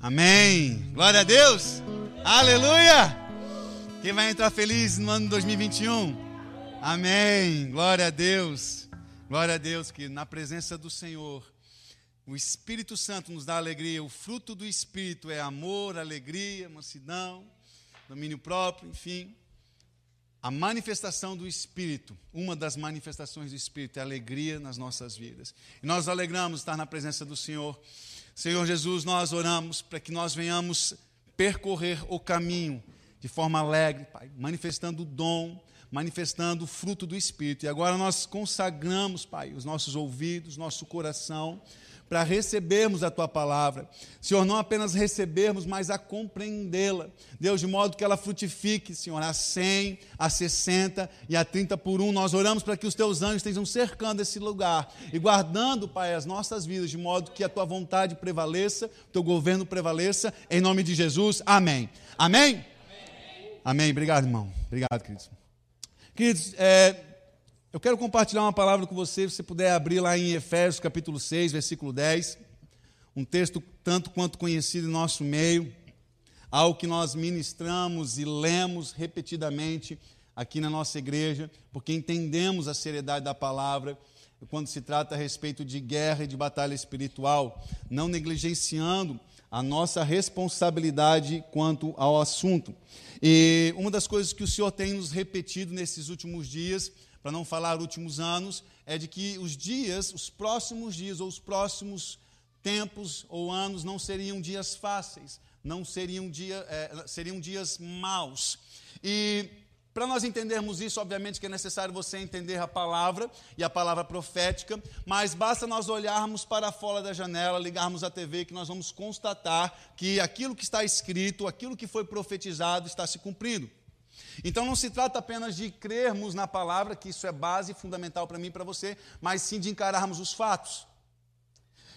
Amém. Glória a Deus. Aleluia. Quem vai entrar feliz no ano 2021? Amém. Glória a Deus. Glória a Deus que na presença do Senhor o Espírito Santo nos dá alegria. O fruto do Espírito é amor, alegria, mansidão, domínio próprio, enfim. A manifestação do Espírito, uma das manifestações do Espírito é alegria nas nossas vidas. E nós alegramos estar na presença do Senhor. Senhor Jesus, nós oramos para que nós venhamos percorrer o caminho de forma alegre, Pai, manifestando o dom, manifestando o fruto do Espírito. E agora nós consagramos, Pai, os nossos ouvidos, nosso coração, para recebermos a tua palavra. Senhor, não apenas recebermos, mas a compreendê-la. Deus, de modo que ela frutifique, Senhor, a 100, a 60 e a 30 por um. Nós oramos para que os teus anjos estejam cercando esse lugar e guardando, Pai, as nossas vidas, de modo que a tua vontade prevaleça, o teu governo prevaleça, em nome de Jesus. Amém. Amém? Amém. Amém. Obrigado, irmão. Obrigado, queridos. Queridos, é, eu quero compartilhar uma palavra com você, se você puder abrir lá em Efésios capítulo 6, versículo 10, um texto tanto quanto conhecido em nosso meio, algo que nós ministramos e lemos repetidamente aqui na nossa igreja, porque entendemos a seriedade da palavra quando se trata a respeito de guerra e de batalha espiritual, não negligenciando a nossa responsabilidade quanto ao assunto. E uma das coisas que o Senhor tem nos repetido nesses últimos dias para não falar últimos anos, é de que os dias, os próximos dias ou os próximos tempos ou anos não seriam dias fáceis, não seriam, dia, é, seriam dias maus. E para nós entendermos isso, obviamente que é necessário você entender a palavra e a palavra profética, mas basta nós olharmos para fora da janela, ligarmos a TV, que nós vamos constatar que aquilo que está escrito, aquilo que foi profetizado está se cumprindo. Então não se trata apenas de crermos na palavra, que isso é base fundamental para mim e para você, mas sim de encararmos os fatos.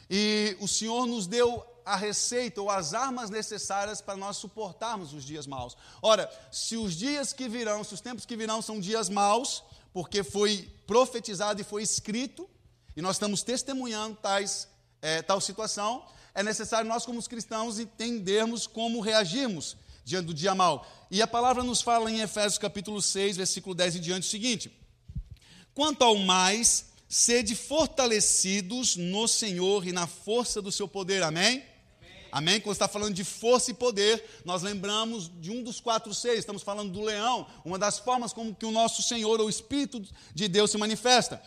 E o Senhor nos deu a receita ou as armas necessárias para nós suportarmos os dias maus. Ora, se os dias que virão, se os tempos que virão são dias maus, porque foi profetizado e foi escrito, e nós estamos testemunhando tais, é, tal situação, é necessário nós, como cristãos, entendermos como reagirmos diante do dia mal. E a palavra nos fala em Efésios capítulo 6, versículo 10 e diante o seguinte: Quanto ao mais, sede fortalecidos no Senhor e na força do seu poder. Amém? Amém? Quando está falando de força e poder, nós lembramos de um dos quatro seis, estamos falando do leão, uma das formas como que o nosso Senhor, o Espírito de Deus, se manifesta.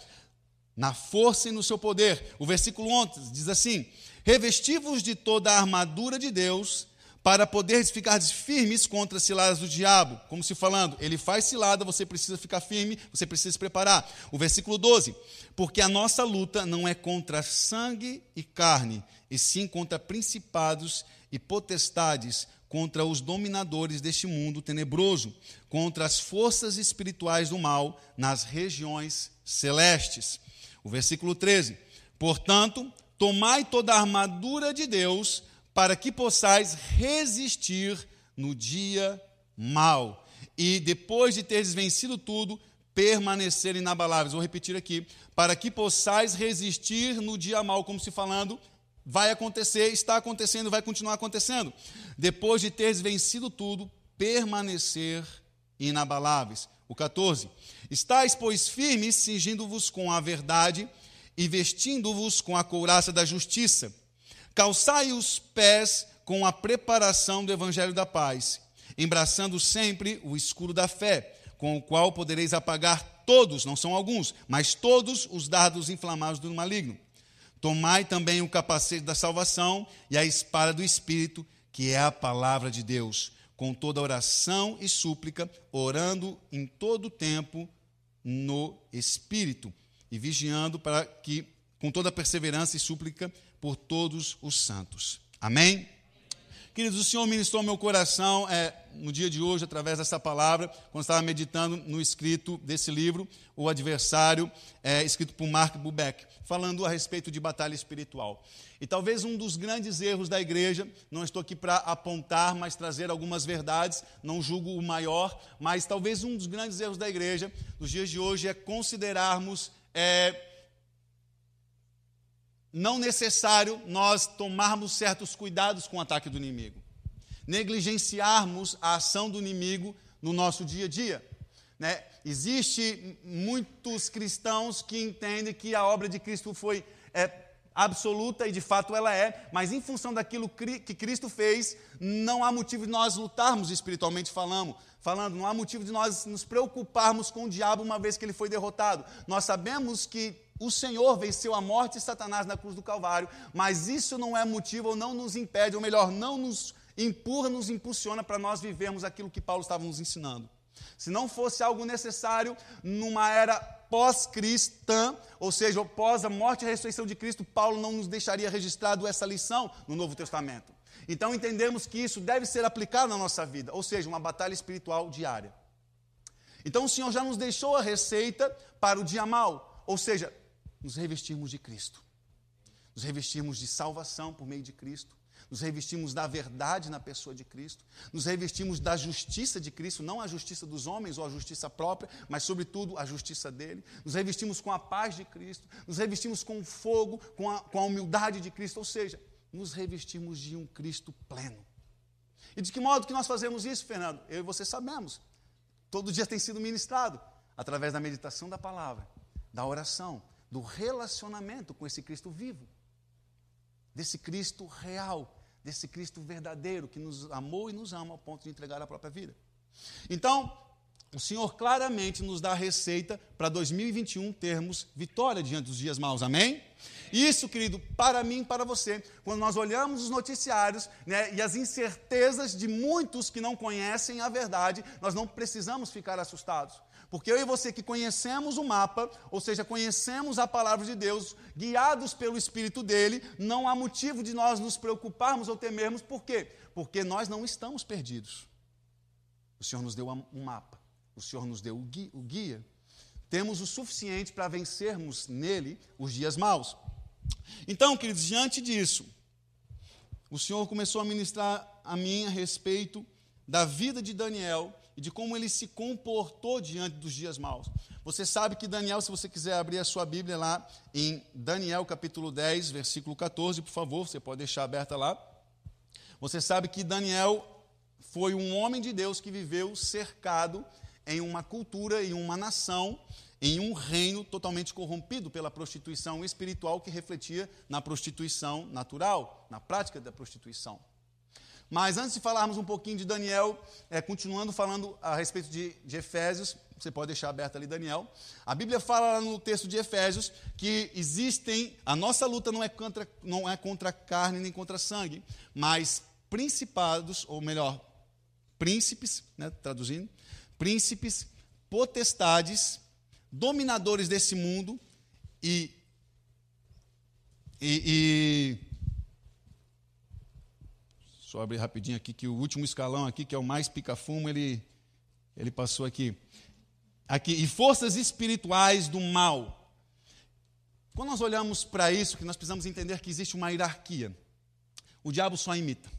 Na força e no seu poder. O versículo 11 diz assim: Revestivos de toda a armadura de Deus, para poder ficar firmes contra as ciladas do diabo. Como se falando, ele faz cilada, você precisa ficar firme, você precisa se preparar. O versículo 12: Porque a nossa luta não é contra sangue e carne, e sim contra principados e potestades, contra os dominadores deste mundo tenebroso, contra as forças espirituais do mal nas regiões celestes. O versículo 13: Portanto, tomai toda a armadura de Deus para que possais resistir no dia mau. E depois de teres vencido tudo, permanecer inabaláveis. Vou repetir aqui. Para que possais resistir no dia mau, como se falando, vai acontecer, está acontecendo, vai continuar acontecendo. Depois de teres vencido tudo, permanecer inabaláveis. O 14. Estais, pois, firmes, cingindo-vos com a verdade e vestindo-vos com a couraça da justiça Calçai os pés com a preparação do evangelho da paz, embraçando sempre o escudo da fé, com o qual podereis apagar todos, não são alguns, mas todos os dardos inflamados do maligno. Tomai também o capacete da salvação e a espada do espírito, que é a palavra de Deus, com toda oração e súplica, orando em todo tempo no espírito e vigiando para que com toda perseverança e súplica por todos os santos. Amém? Queridos, o Senhor ministrou meu coração é, no dia de hoje, através dessa palavra, quando estava meditando no escrito desse livro, O Adversário, é, escrito por Mark Bubeck, falando a respeito de batalha espiritual. E talvez um dos grandes erros da igreja, não estou aqui para apontar, mas trazer algumas verdades, não julgo o maior, mas talvez um dos grandes erros da igreja nos dias de hoje é considerarmos. É, não necessário nós tomarmos certos cuidados com o ataque do inimigo, negligenciarmos a ação do inimigo no nosso dia a dia. Né? Existe muitos cristãos que entendem que a obra de Cristo foi é, absoluta e de fato ela é, mas em função daquilo que Cristo fez, não há motivo de nós lutarmos espiritualmente falando, falando, não há motivo de nós nos preocuparmos com o diabo uma vez que ele foi derrotado. Nós sabemos que o Senhor venceu a morte e Satanás na cruz do Calvário, mas isso não é motivo ou não nos impede, ou melhor, não nos empurra, nos impulsiona para nós vivermos aquilo que Paulo estava nos ensinando. Se não fosse algo necessário numa era pós-cristã, ou seja, após a morte e a ressurreição de Cristo, Paulo não nos deixaria registrado essa lição no Novo Testamento. Então entendemos que isso deve ser aplicado na nossa vida, ou seja, uma batalha espiritual diária. Então o Senhor já nos deixou a receita para o dia mal, ou seja, nos revestirmos de Cristo, nos revestirmos de salvação por meio de Cristo, nos revestimos da verdade na pessoa de Cristo, nos revestimos da justiça de Cristo, não a justiça dos homens ou a justiça própria, mas, sobretudo, a justiça dele, nos revestimos com a paz de Cristo, nos revestimos com o fogo, com a, com a humildade de Cristo, ou seja, nos revestimos de um Cristo pleno. E de que modo que nós fazemos isso, Fernando? Eu e você sabemos. Todo dia tem sido ministrado através da meditação da palavra, da oração, do relacionamento com esse Cristo vivo, desse Cristo real, desse Cristo verdadeiro que nos amou e nos ama ao ponto de entregar a própria vida. Então, o Senhor claramente nos dá a receita para 2021 termos vitória diante dos dias maus, amém? Isso, querido, para mim e para você, quando nós olhamos os noticiários né, e as incertezas de muitos que não conhecem a verdade, nós não precisamos ficar assustados. Porque eu e você que conhecemos o mapa, ou seja, conhecemos a palavra de Deus, guiados pelo Espírito dele, não há motivo de nós nos preocuparmos ou temermos, por quê? Porque nós não estamos perdidos. O Senhor nos deu um mapa, o Senhor nos deu o guia. Temos o suficiente para vencermos nele os dias maus. Então, queridos, diante disso, o Senhor começou a ministrar a mim a respeito da vida de Daniel e de como ele se comportou diante dos dias maus. Você sabe que Daniel, se você quiser abrir a sua Bíblia lá em Daniel capítulo 10, versículo 14, por favor, você pode deixar aberta lá. Você sabe que Daniel foi um homem de Deus que viveu cercado em uma cultura e uma nação, em um reino totalmente corrompido pela prostituição espiritual que refletia na prostituição natural, na prática da prostituição. Mas antes de falarmos um pouquinho de Daniel, é, continuando falando a respeito de, de Efésios, você pode deixar aberto ali Daniel. A Bíblia fala no texto de Efésios que existem, a nossa luta não é contra, não é contra carne nem contra sangue, mas principados, ou melhor, príncipes, né, traduzindo, príncipes, potestades, dominadores desse mundo e, e, e só abrir rapidinho aqui que o último escalão aqui, que é o mais pica-fumo, ele, ele passou aqui. Aqui, e forças espirituais do mal. Quando nós olhamos para isso, que nós precisamos entender que existe uma hierarquia. O diabo só imita.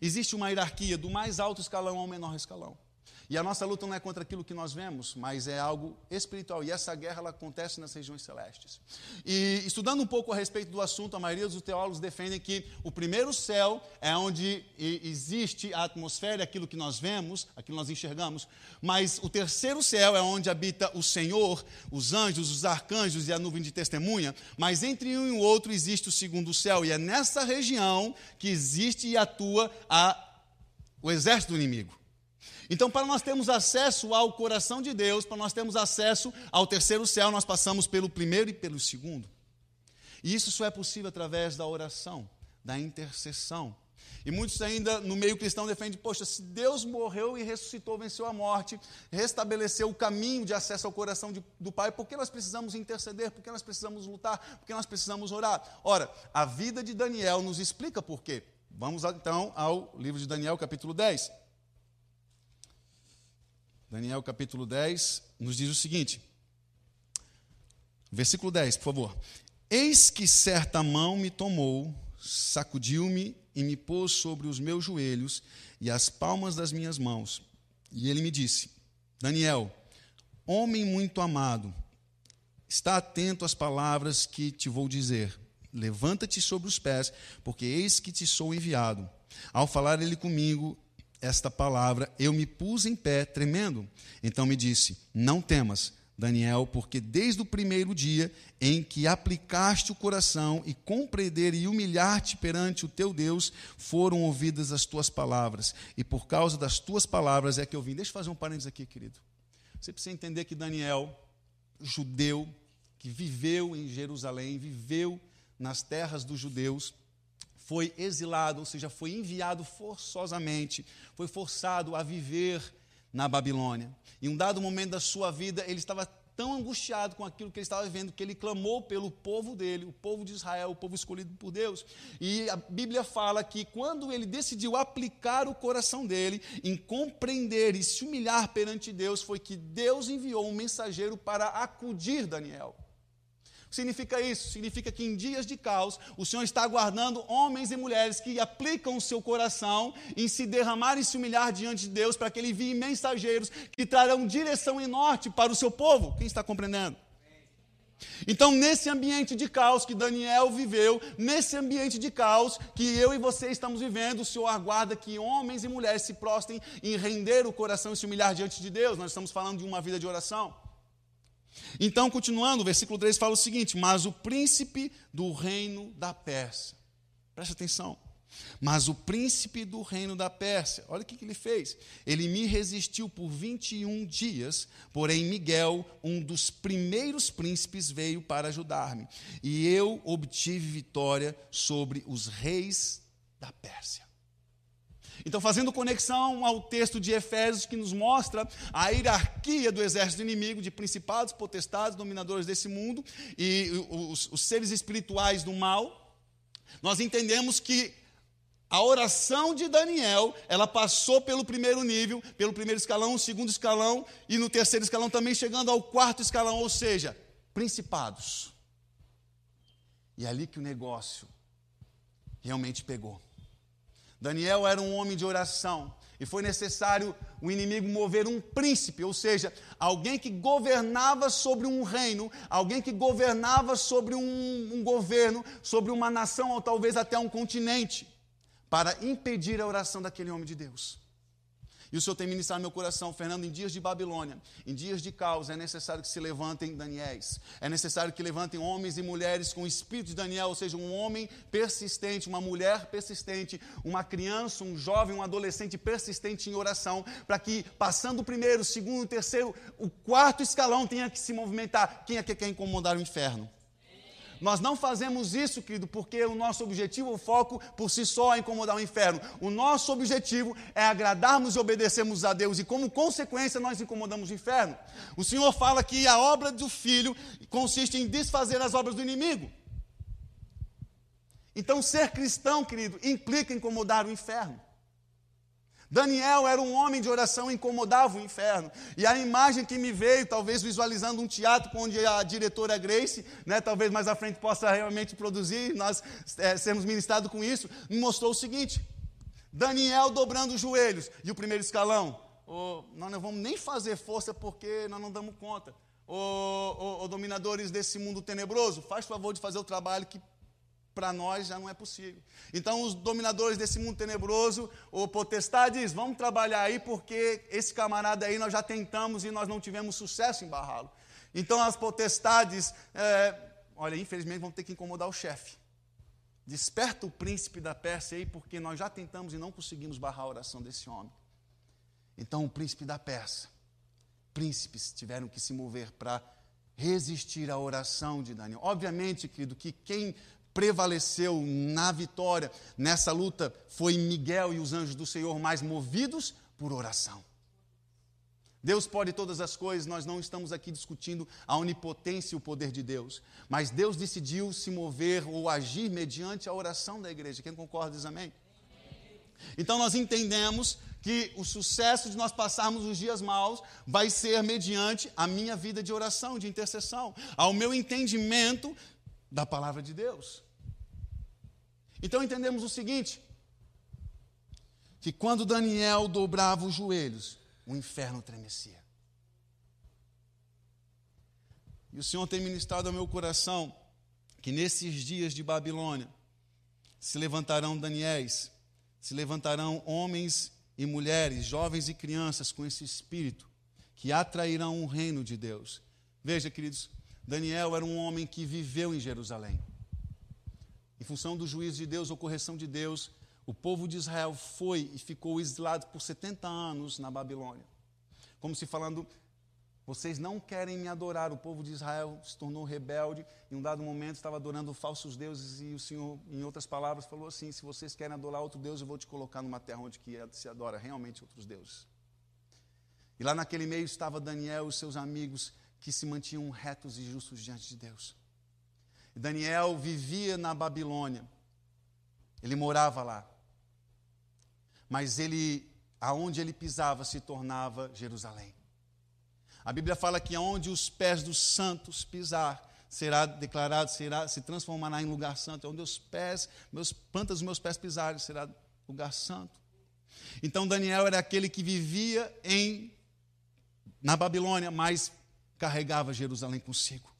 Existe uma hierarquia do mais alto escalão ao menor escalão. E a nossa luta não é contra aquilo que nós vemos, mas é algo espiritual. E essa guerra ela acontece nas regiões celestes. E estudando um pouco a respeito do assunto, a maioria dos teólogos defendem que o primeiro céu é onde existe a atmosfera, aquilo que nós vemos, aquilo que nós enxergamos. Mas o terceiro céu é onde habita o Senhor, os anjos, os arcanjos e a nuvem de testemunha. Mas entre um e o outro existe o segundo céu. E é nessa região que existe e atua a, o exército do inimigo. Então, para nós termos acesso ao coração de Deus, para nós termos acesso ao terceiro céu, nós passamos pelo primeiro e pelo segundo. E isso só é possível através da oração, da intercessão. E muitos ainda no meio cristão defendem: poxa, se Deus morreu e ressuscitou, venceu a morte, restabeleceu o caminho de acesso ao coração de, do Pai, por que nós precisamos interceder? Por que nós precisamos lutar? Por que nós precisamos orar? Ora, a vida de Daniel nos explica por quê. Vamos então ao livro de Daniel, capítulo 10. Daniel capítulo 10 nos diz o seguinte, versículo 10, por favor. Eis que certa mão me tomou, sacudiu-me e me pôs sobre os meus joelhos e as palmas das minhas mãos. E ele me disse: Daniel, homem muito amado, está atento às palavras que te vou dizer. levanta-te sobre os pés, porque eis que te sou enviado. Ao falar ele comigo esta palavra, eu me pus em pé, tremendo. Então me disse: Não temas, Daniel, porque desde o primeiro dia em que aplicaste o coração e compreender e humilhar-te perante o teu Deus, foram ouvidas as tuas palavras. E por causa das tuas palavras é que eu vim. Deixa eu fazer um parênteses aqui, querido. Você precisa entender que Daniel, judeu, que viveu em Jerusalém, viveu nas terras dos judeus, foi exilado, ou seja, foi enviado forçosamente, foi forçado a viver na Babilônia. Em um dado momento da sua vida, ele estava tão angustiado com aquilo que ele estava vivendo que ele clamou pelo povo dele, o povo de Israel, o povo escolhido por Deus. E a Bíblia fala que quando ele decidiu aplicar o coração dele em compreender e se humilhar perante Deus, foi que Deus enviou um mensageiro para acudir Daniel significa isso? Significa que em dias de caos, o Senhor está aguardando homens e mulheres que aplicam o seu coração em se derramar e se humilhar diante de Deus, para que Ele envie mensageiros que trarão direção e norte para o seu povo. Quem está compreendendo? Então, nesse ambiente de caos que Daniel viveu, nesse ambiente de caos que eu e você estamos vivendo, o Senhor aguarda que homens e mulheres se prostem em render o coração e se humilhar diante de Deus. Nós estamos falando de uma vida de oração. Então, continuando, o versículo 3 fala o seguinte: Mas o príncipe do reino da Pérsia, preste atenção. Mas o príncipe do reino da Pérsia, olha o que, que ele fez. Ele me resistiu por 21 dias, porém Miguel, um dos primeiros príncipes, veio para ajudar-me. E eu obtive vitória sobre os reis da Pérsia. Então, fazendo conexão ao texto de Efésios que nos mostra a hierarquia do exército inimigo, de principados, potestades, dominadores desse mundo e os, os seres espirituais do mal, nós entendemos que a oração de Daniel, ela passou pelo primeiro nível, pelo primeiro escalão, segundo escalão e no terceiro escalão também chegando ao quarto escalão, ou seja, principados. E é ali que o negócio realmente pegou. Daniel era um homem de oração. E foi necessário o inimigo mover um príncipe, ou seja, alguém que governava sobre um reino, alguém que governava sobre um, um governo, sobre uma nação ou talvez até um continente, para impedir a oração daquele homem de Deus. E o Senhor tem ministrado meu coração, Fernando, em dias de Babilônia, em dias de caos, é necessário que se levantem Daniéis. É necessário que levantem homens e mulheres com o espírito de Daniel, ou seja, um homem persistente, uma mulher persistente, uma criança, um jovem, um adolescente persistente em oração, para que, passando o primeiro, o segundo, o terceiro, o quarto escalão tenha que se movimentar. Quem é que quer incomodar o inferno? Nós não fazemos isso, querido, porque o nosso objetivo, o foco por si só é incomodar o inferno. O nosso objetivo é agradarmos e obedecermos a Deus, e como consequência nós incomodamos o inferno. O Senhor fala que a obra do filho consiste em desfazer as obras do inimigo. Então, ser cristão, querido, implica incomodar o inferno. Daniel era um homem de oração, incomodava o inferno. E a imagem que me veio, talvez visualizando um teatro onde a diretora Grace, né, talvez mais à frente possa realmente produzir, nós é, sermos ministrados com isso, me mostrou o seguinte: Daniel dobrando os joelhos. E o primeiro escalão, oh, nós não vamos nem fazer força porque nós não damos conta. Ô oh, oh, dominadores desse mundo tenebroso, faz favor de fazer o trabalho que para nós já não é possível. Então, os dominadores desse mundo tenebroso, ou potestades, vamos trabalhar aí, porque esse camarada aí nós já tentamos e nós não tivemos sucesso em barrá-lo. Então, as potestades, é, olha, infelizmente vão ter que incomodar o chefe. Desperta o príncipe da Pérsia aí, porque nós já tentamos e não conseguimos barrar a oração desse homem. Então, o príncipe da Pérsia, príncipes tiveram que se mover para resistir à oração de Daniel. Obviamente, querido, que quem prevaleceu na vitória nessa luta foi Miguel e os anjos do Senhor, mais movidos por oração. Deus pode todas as coisas, nós não estamos aqui discutindo a onipotência e o poder de Deus, mas Deus decidiu se mover ou agir mediante a oração da igreja. Quem concorda diz amém? Então nós entendemos que o sucesso de nós passarmos os dias maus vai ser mediante a minha vida de oração, de intercessão, ao meu entendimento da palavra de Deus. Então entendemos o seguinte: que quando Daniel dobrava os joelhos, o inferno tremecia. E o Senhor tem ministrado ao meu coração que nesses dias de Babilônia se levantarão Daniéis, se levantarão homens e mulheres, jovens e crianças com esse espírito, que atrairão o reino de Deus. Veja, queridos, Daniel era um homem que viveu em Jerusalém. Em função do juízo de Deus ou correção de Deus, o povo de Israel foi e ficou exilado por 70 anos na Babilônia. Como se falando, vocês não querem me adorar. O povo de Israel se tornou rebelde. Em um dado momento estava adorando falsos deuses e o Senhor, em outras palavras, falou assim: se vocês querem adorar outro Deus, eu vou te colocar numa terra onde que se adora realmente outros deuses. E lá naquele meio estava Daniel e seus amigos que se mantinham retos e justos diante de Deus. Daniel vivia na Babilônia. Ele morava lá. Mas ele, aonde ele pisava, se tornava Jerusalém. A Bíblia fala que aonde os pés dos santos pisar, será declarado, será, se transformará em lugar santo. Onde os pés, meus plantas meus pés pisarem, será lugar santo. Então Daniel era aquele que vivia em na Babilônia, mas carregava Jerusalém consigo.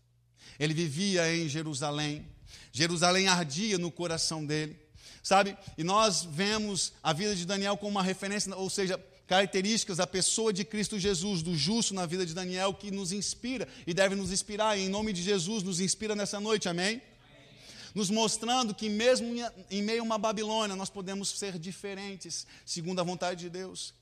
Ele vivia em Jerusalém. Jerusalém ardia no coração dele. Sabe? E nós vemos a vida de Daniel como uma referência, ou seja, características da pessoa de Cristo Jesus, do justo na vida de Daniel, que nos inspira e deve nos inspirar. E em nome de Jesus, nos inspira nessa noite, amém? Nos mostrando que, mesmo em meio a uma Babilônia, nós podemos ser diferentes, segundo a vontade de Deus.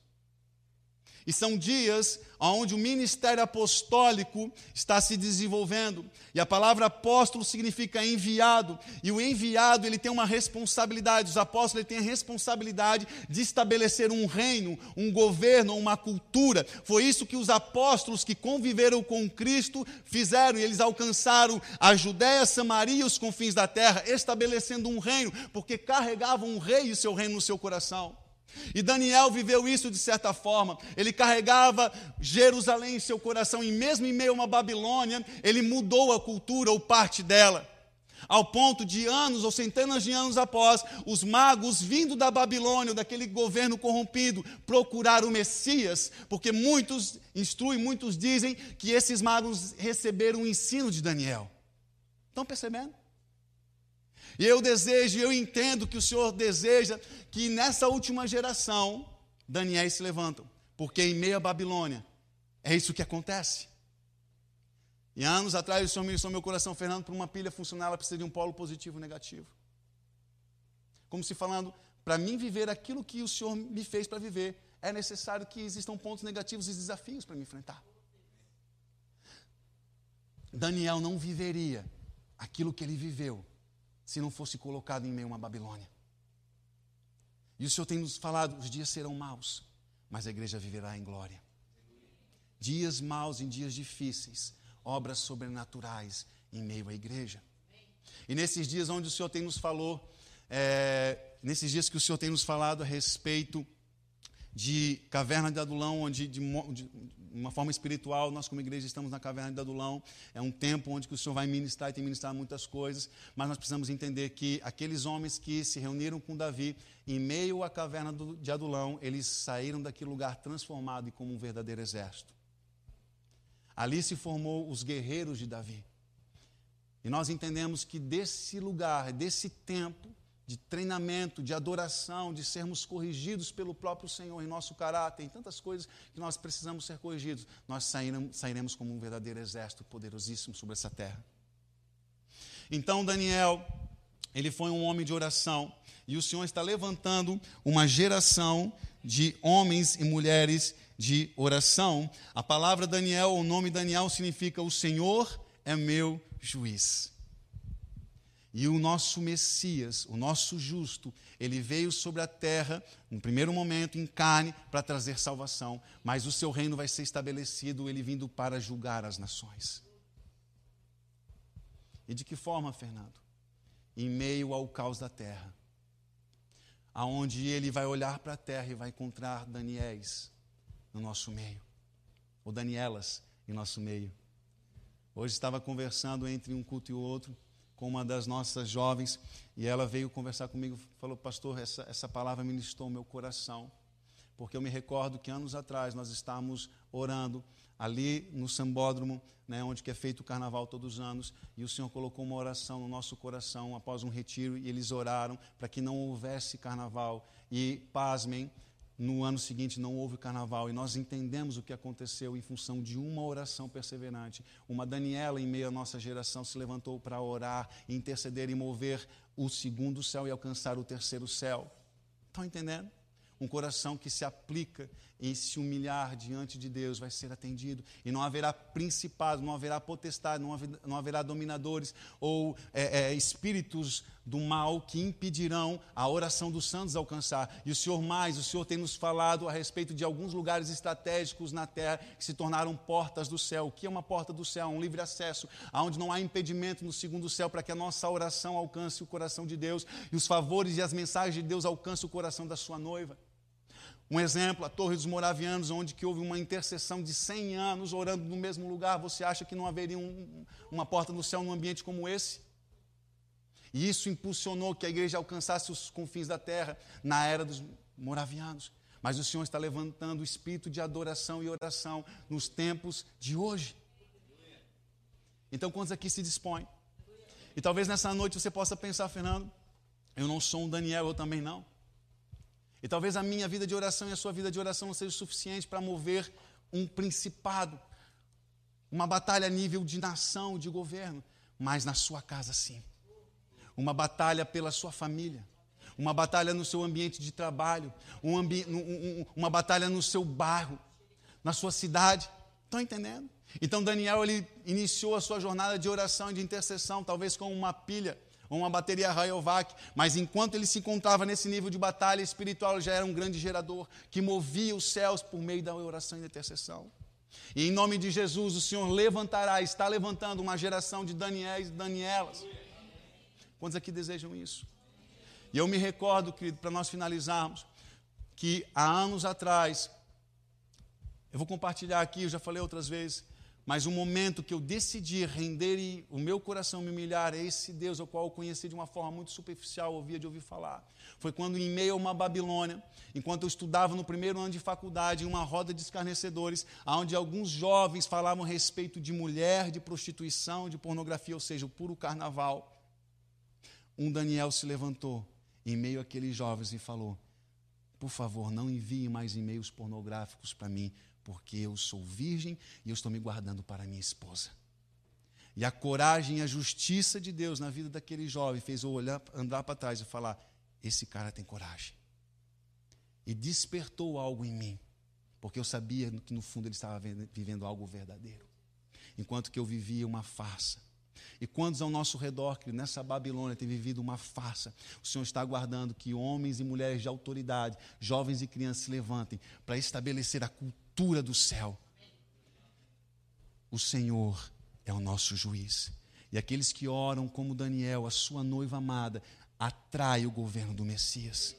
E são dias onde o ministério apostólico está se desenvolvendo. E a palavra apóstolo significa enviado. E o enviado, ele tem uma responsabilidade. Os apóstolos têm a responsabilidade de estabelecer um reino, um governo, uma cultura. Foi isso que os apóstolos que conviveram com Cristo fizeram. E eles alcançaram a Judéia, Samaria e os confins da terra, estabelecendo um reino, porque carregavam um rei e seu reino no seu coração. E Daniel viveu isso de certa forma. Ele carregava Jerusalém em seu coração, e mesmo em meio a uma Babilônia, ele mudou a cultura ou parte dela. Ao ponto de anos ou centenas de anos após, os magos vindo da Babilônia, daquele governo corrompido, procurar o Messias, porque muitos instruem, muitos dizem que esses magos receberam o ensino de Daniel. Estão percebendo? E eu desejo, eu entendo que o Senhor deseja que nessa última geração, Daniel se levantam, porque em meio à Babilônia, é isso que acontece. E anos atrás o Senhor ministrou meu coração, Fernando, para uma pilha funcionar, ela precisa de um polo positivo e negativo. Como se falando, para mim viver aquilo que o Senhor me fez para viver, é necessário que existam pontos negativos e desafios para me enfrentar. Daniel não viveria aquilo que ele viveu se não fosse colocado em meio a uma Babilônia. E o Senhor tem nos falado: os dias serão maus, mas a igreja viverá em glória. Dias maus em dias difíceis, obras sobrenaturais em meio à igreja. E nesses dias onde o Senhor tem nos falou, é, nesses dias que o Senhor tem nos falado a respeito de caverna de Adulão, onde de, de, uma forma espiritual, nós como igreja estamos na caverna de Adulão, é um tempo onde o Senhor vai ministrar e tem ministrado muitas coisas, mas nós precisamos entender que aqueles homens que se reuniram com Davi, em meio à caverna de Adulão, eles saíram daquele lugar transformado e como um verdadeiro exército. Ali se formou os guerreiros de Davi. E nós entendemos que desse lugar, desse tempo, de treinamento, de adoração, de sermos corrigidos pelo próprio Senhor em nosso caráter, em tantas coisas que nós precisamos ser corrigidos, nós sairemos, como um verdadeiro exército poderosíssimo sobre essa terra. Então, Daniel, ele foi um homem de oração, e o Senhor está levantando uma geração de homens e mulheres de oração. A palavra Daniel, o nome Daniel significa o Senhor é meu juiz. E o nosso Messias, o nosso justo, ele veio sobre a terra, no primeiro momento, em carne, para trazer salvação, mas o seu reino vai ser estabelecido, ele vindo para julgar as nações. E de que forma, Fernando? Em meio ao caos da terra, aonde ele vai olhar para a terra e vai encontrar Daniéis no nosso meio, ou Danielas em nosso meio. Hoje estava conversando entre um culto e o outro, com uma das nossas jovens e ela veio conversar comigo, falou, pastor, essa, essa palavra ministrou meu coração, porque eu me recordo que anos atrás nós estávamos orando ali no Sambódromo, né, onde que é feito o carnaval todos os anos, e o Senhor colocou uma oração no nosso coração após um retiro, e eles oraram para que não houvesse carnaval. E, pasmem, no ano seguinte não houve carnaval, e nós entendemos o que aconteceu em função de uma oração perseverante. Uma Daniela, em meio à nossa geração, se levantou para orar, interceder e mover o segundo céu e alcançar o terceiro céu. Estão entendendo? Um coração que se aplica em se humilhar diante de Deus vai ser atendido. E não haverá principado, não haverá potestade, não haverá, não haverá dominadores ou é, é, espíritos do mal que impedirão a oração dos santos alcançar. E o Senhor mais, o Senhor tem nos falado a respeito de alguns lugares estratégicos na terra que se tornaram portas do céu. O que é uma porta do céu? Um livre acesso, aonde não há impedimento no segundo céu para que a nossa oração alcance o coração de Deus e os favores e as mensagens de Deus alcancem o coração da sua noiva. Um exemplo, a Torre dos Moravianos, onde que houve uma intercessão de 100 anos orando no mesmo lugar. Você acha que não haveria um, uma porta no céu num ambiente como esse? E isso impulsionou que a igreja alcançasse os confins da terra na era dos moravianos. Mas o Senhor está levantando o espírito de adoração e oração nos tempos de hoje. Então, quantos aqui se dispõem? E talvez nessa noite você possa pensar, Fernando, eu não sou um Daniel, eu também não. E talvez a minha vida de oração e a sua vida de oração não seja suficiente para mover um principado, uma batalha a nível de nação, de governo, mas na sua casa sim. Uma batalha pela sua família, uma batalha no seu ambiente de trabalho, um ambi um, um, uma batalha no seu bairro, na sua cidade. Estão entendendo? Então Daniel ele iniciou a sua jornada de oração e de intercessão, talvez com uma pilha ou uma bateria Rayovac, mas enquanto ele se encontrava nesse nível de batalha espiritual, ele já era um grande gerador que movia os céus por meio da oração e da intercessão. E em nome de Jesus, o Senhor levantará, está levantando uma geração de Daniéis e Danielas. Quantos aqui desejam isso? E eu me recordo, querido, para nós finalizarmos, que há anos atrás, eu vou compartilhar aqui, eu já falei outras vezes, mas o momento que eu decidi render e o meu coração me humilhar a esse Deus, ao qual eu conheci de uma forma muito superficial, ouvia de ouvir falar, foi quando, em meio a uma Babilônia, enquanto eu estudava no primeiro ano de faculdade, em uma roda de escarnecedores, onde alguns jovens falavam a respeito de mulher, de prostituição, de pornografia, ou seja, o puro carnaval, um Daniel se levantou em meio àqueles jovens e falou: Por favor, não envie mais e-mails pornográficos para mim, porque eu sou virgem e eu estou me guardando para minha esposa. E a coragem e a justiça de Deus na vida daquele jovem fez eu olhar, andar para trás e falar: esse cara tem coragem. E despertou algo em mim, porque eu sabia que no fundo ele estava vivendo algo verdadeiro, enquanto que eu vivia uma farsa. E quantos ao nosso redor, que nessa Babilônia tem vivido uma farsa, o Senhor está aguardando que homens e mulheres de autoridade, jovens e crianças se levantem para estabelecer a cultura do céu. O Senhor é o nosso juiz. E aqueles que oram como Daniel, a sua noiva amada, atrai o governo do Messias.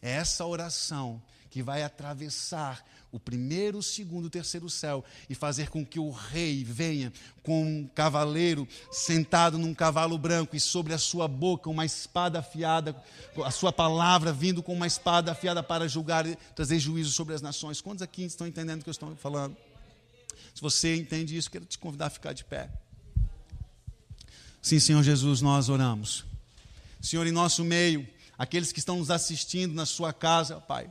É essa oração que vai atravessar o primeiro, o segundo, o terceiro céu e fazer com que o rei venha com um cavaleiro sentado num cavalo branco e sobre a sua boca uma espada afiada, a sua palavra vindo com uma espada afiada para julgar e trazer juízo sobre as nações. Quantos aqui estão entendendo o que eu estou falando? Se você entende isso, quero te convidar a ficar de pé. Sim, Senhor Jesus, nós oramos. Senhor, em nosso meio, aqueles que estão nos assistindo na sua casa, Pai.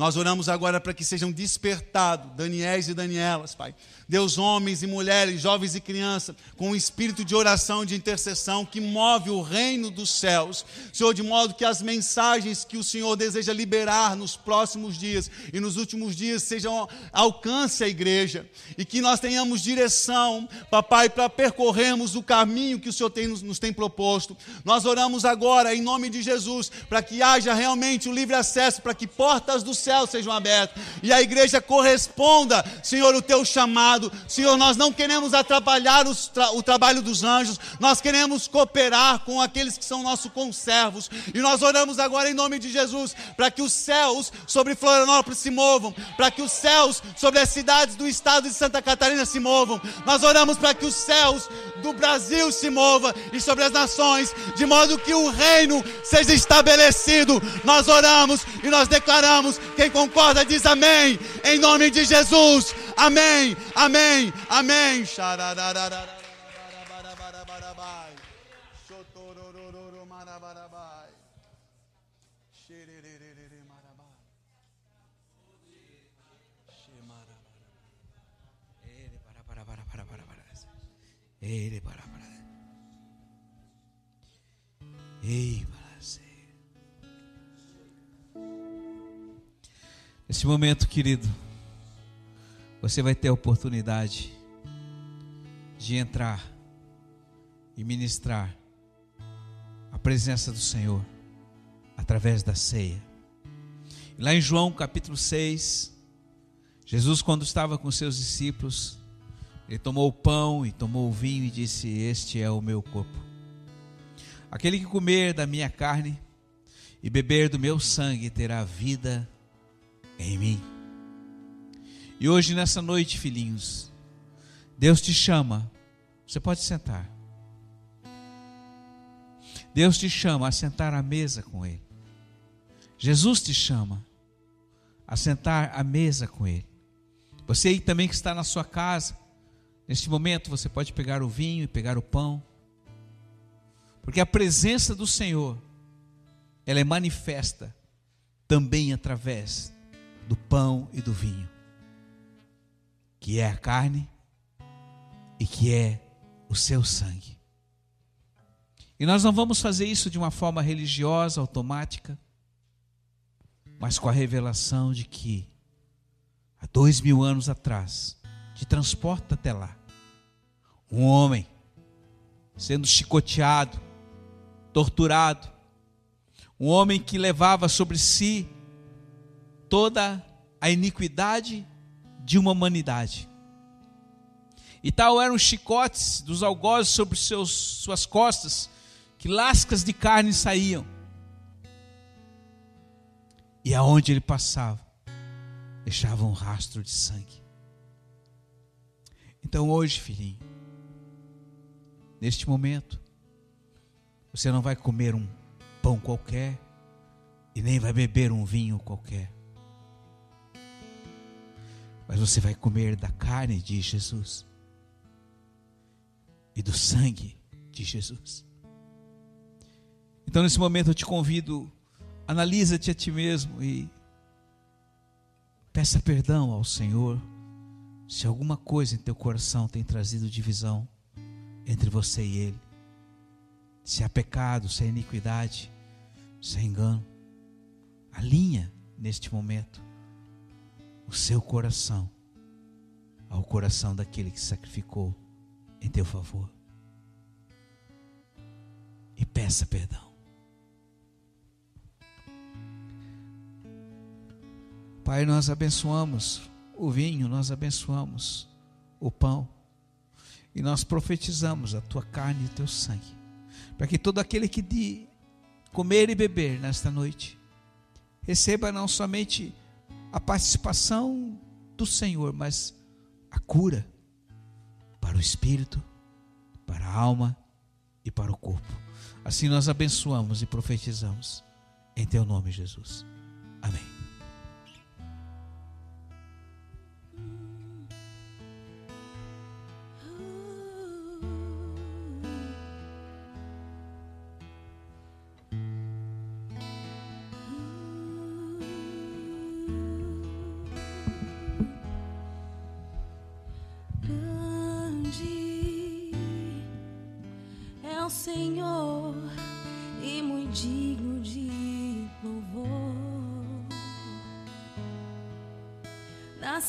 Nós oramos agora para que sejam despertados, Daniéis e Danielas, Pai. Deus, homens e mulheres, jovens e crianças, com um espírito de oração, de intercessão que move o reino dos céus. Senhor, de modo que as mensagens que o Senhor deseja liberar nos próximos dias e nos últimos dias sejam alcance a igreja e que nós tenhamos direção, papai, para percorrermos o caminho que o Senhor tem, nos, nos tem proposto. Nós oramos agora em nome de Jesus para que haja realmente o livre acesso, para que portas do céu céus sejam abertos e a igreja corresponda, Senhor, o teu chamado. Senhor, nós não queremos atrapalhar tra o trabalho dos anjos, nós queremos cooperar com aqueles que são nossos conservos. E nós oramos agora em nome de Jesus para que os céus sobre Florianópolis se movam, para que os céus sobre as cidades do estado de Santa Catarina se movam. Nós oramos para que os céus do Brasil se mova e sobre as nações, de modo que o reino seja estabelecido. Nós oramos e nós declaramos. Quem concorda diz amém, em nome de Jesus. Amém, amém, amém. Ele para para. Ei, Nesse momento, querido, você vai ter a oportunidade de entrar e ministrar a presença do Senhor através da ceia. Lá em João capítulo 6, Jesus, quando estava com seus discípulos, ele tomou o pão e tomou o vinho e disse: Este é o meu corpo. Aquele que comer da minha carne e beber do meu sangue terá vida em mim. E hoje, nessa noite, filhinhos, Deus te chama. Você pode sentar. Deus te chama a sentar à mesa com Ele. Jesus te chama a sentar à mesa com Ele. Você aí também que está na sua casa, Neste momento você pode pegar o vinho e pegar o pão, porque a presença do Senhor, ela é manifesta também através do pão e do vinho, que é a carne e que é o seu sangue. E nós não vamos fazer isso de uma forma religiosa, automática, mas com a revelação de que há dois mil anos atrás, te transporta até lá um homem sendo chicoteado, torturado, um homem que levava sobre si toda a iniquidade de uma humanidade. E tal eram os chicotes dos algozes sobre seus, suas costas, que lascas de carne saíam. E aonde ele passava, deixava um rastro de sangue. Então hoje, filhinho, neste momento. Você não vai comer um pão qualquer e nem vai beber um vinho qualquer. Mas você vai comer da carne de Jesus e do sangue de Jesus. Então, nesse momento, eu te convido, analisa-te a ti mesmo e peça perdão ao Senhor se alguma coisa em teu coração tem trazido divisão entre você e Ele. Se há pecado, se há iniquidade, se há engano, alinha neste momento o seu coração ao coração daquele que sacrificou em teu favor. E peça perdão. Pai, nós abençoamos o vinho, nós abençoamos o pão e nós profetizamos a tua carne e o teu sangue, para que todo aquele que de comer e beber nesta noite receba não somente a participação do Senhor, mas a cura para o espírito, para a alma e para o corpo. Assim nós abençoamos e profetizamos em teu nome, Jesus. Amém.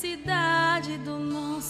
Que nos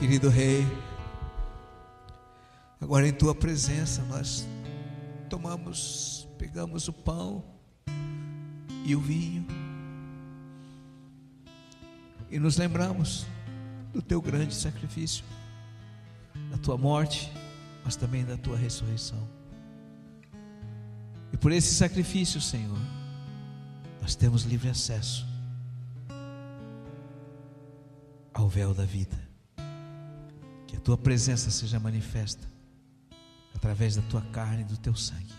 querido Rei. Agora em tua presença nós tomamos, pegamos o pão e o vinho e nos lembramos do teu grande sacrifício, da tua morte, mas também da tua ressurreição. E por esse sacrifício, Senhor, nós temos livre acesso ao véu da vida a tua presença seja manifesta através da tua carne e do teu sangue.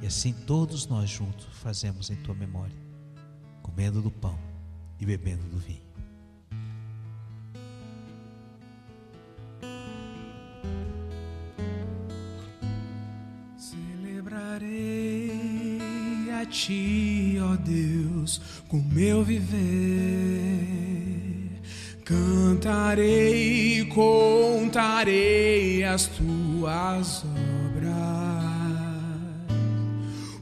E assim todos nós juntos fazemos em tua memória, comendo do pão e bebendo do vinho. Celebrarei a ti, ó Deus, com meu viver Cantarei, contarei as tuas obras,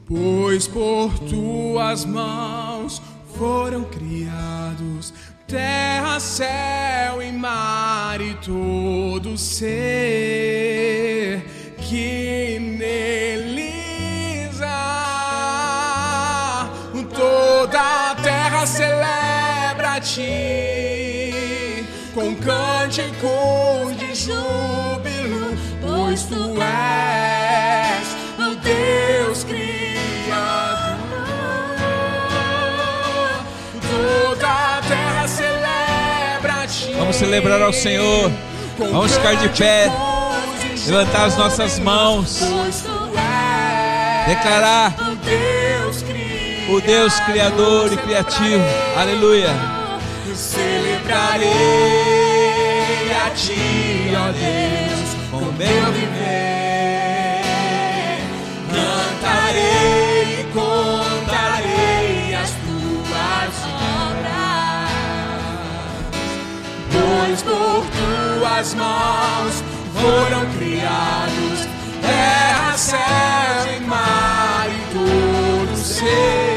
pois por tuas mãos foram criados terra, céu e mar e todo ser que neles há. Toda a terra celebra a ti com cânticos de júbilo, pois tu és o Deus Criador. Toda a terra celebra a ti. Vamos celebrar ao Senhor. Vamos ficar de pé. Levantar as nossas mãos. Declarar o Deus Criador e Criativo. Aleluia celebrarei a ti, ó Deus, com meu viver. Cantarei e contarei as tuas obras, pois por tuas mãos foram criados terra, céu e mar e todo ser.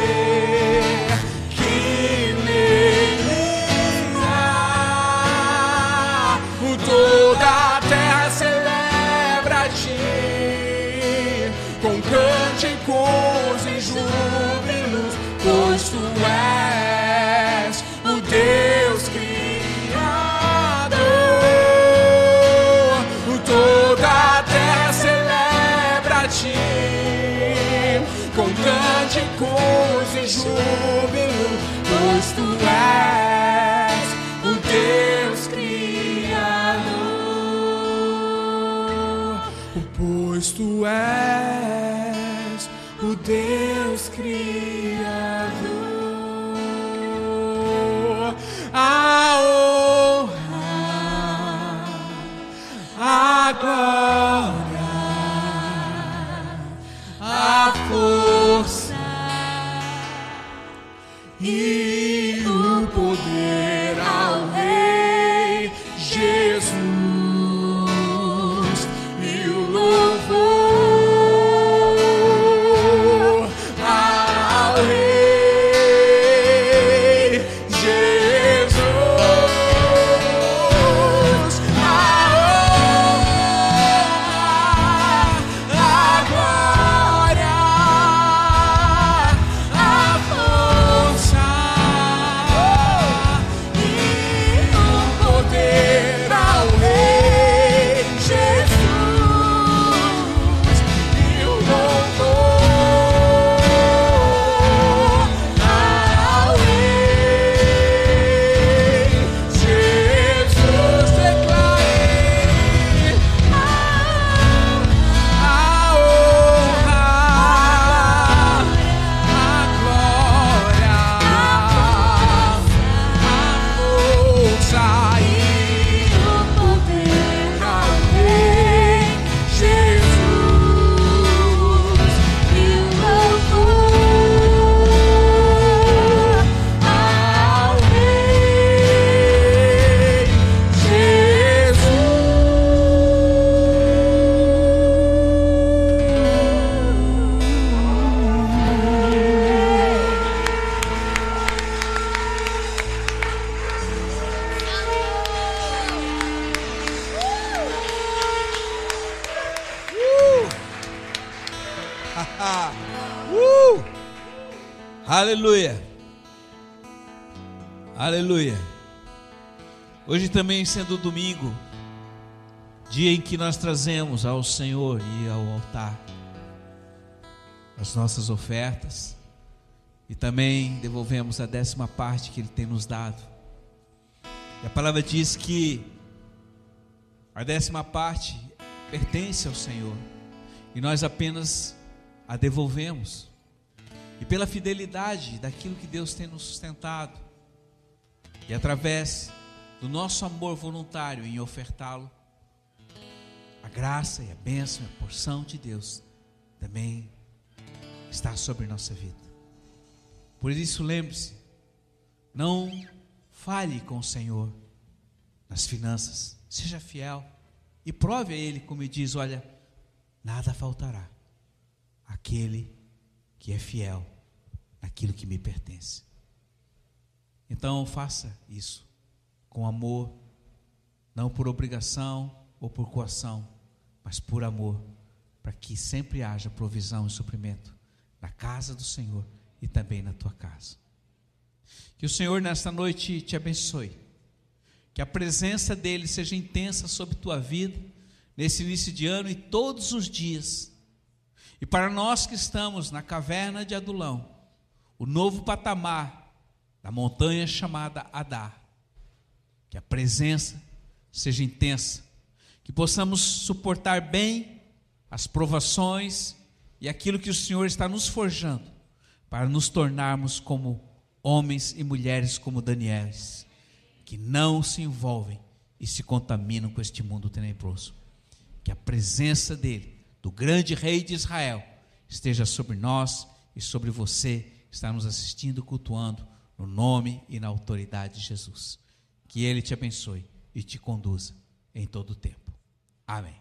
Aleluia. Aleluia. Hoje também sendo domingo, dia em que nós trazemos ao Senhor e ao altar as nossas ofertas e também devolvemos a décima parte que Ele tem nos dado. E a palavra diz que a décima parte pertence ao Senhor e nós apenas a devolvemos. E pela fidelidade daquilo que Deus tem nos sustentado, e através do nosso amor voluntário em ofertá-lo, a graça e a bênção e a porção de Deus também está sobre nossa vida. Por isso, lembre-se, não fale com o Senhor nas finanças, seja fiel e prove a Ele, como diz: olha, nada faltará aquele que é fiel naquilo que me pertence. Então faça isso com amor, não por obrigação ou por coação, mas por amor, para que sempre haja provisão e suprimento na casa do Senhor e também na tua casa. Que o Senhor nesta noite te abençoe, que a presença dele seja intensa sobre tua vida nesse início de ano e todos os dias. E para nós que estamos na caverna de Adulão, o novo patamar da montanha chamada Adá, que a presença seja intensa, que possamos suportar bem as provações e aquilo que o Senhor está nos forjando para nos tornarmos como homens e mulheres como Danielis, que não se envolvem e se contaminam com este mundo tenebroso. Que a presença dele, do grande rei de Israel, esteja sobre nós e sobre você que está nos assistindo, cultuando, no nome e na autoridade de Jesus. Que ele te abençoe e te conduza em todo o tempo. Amém.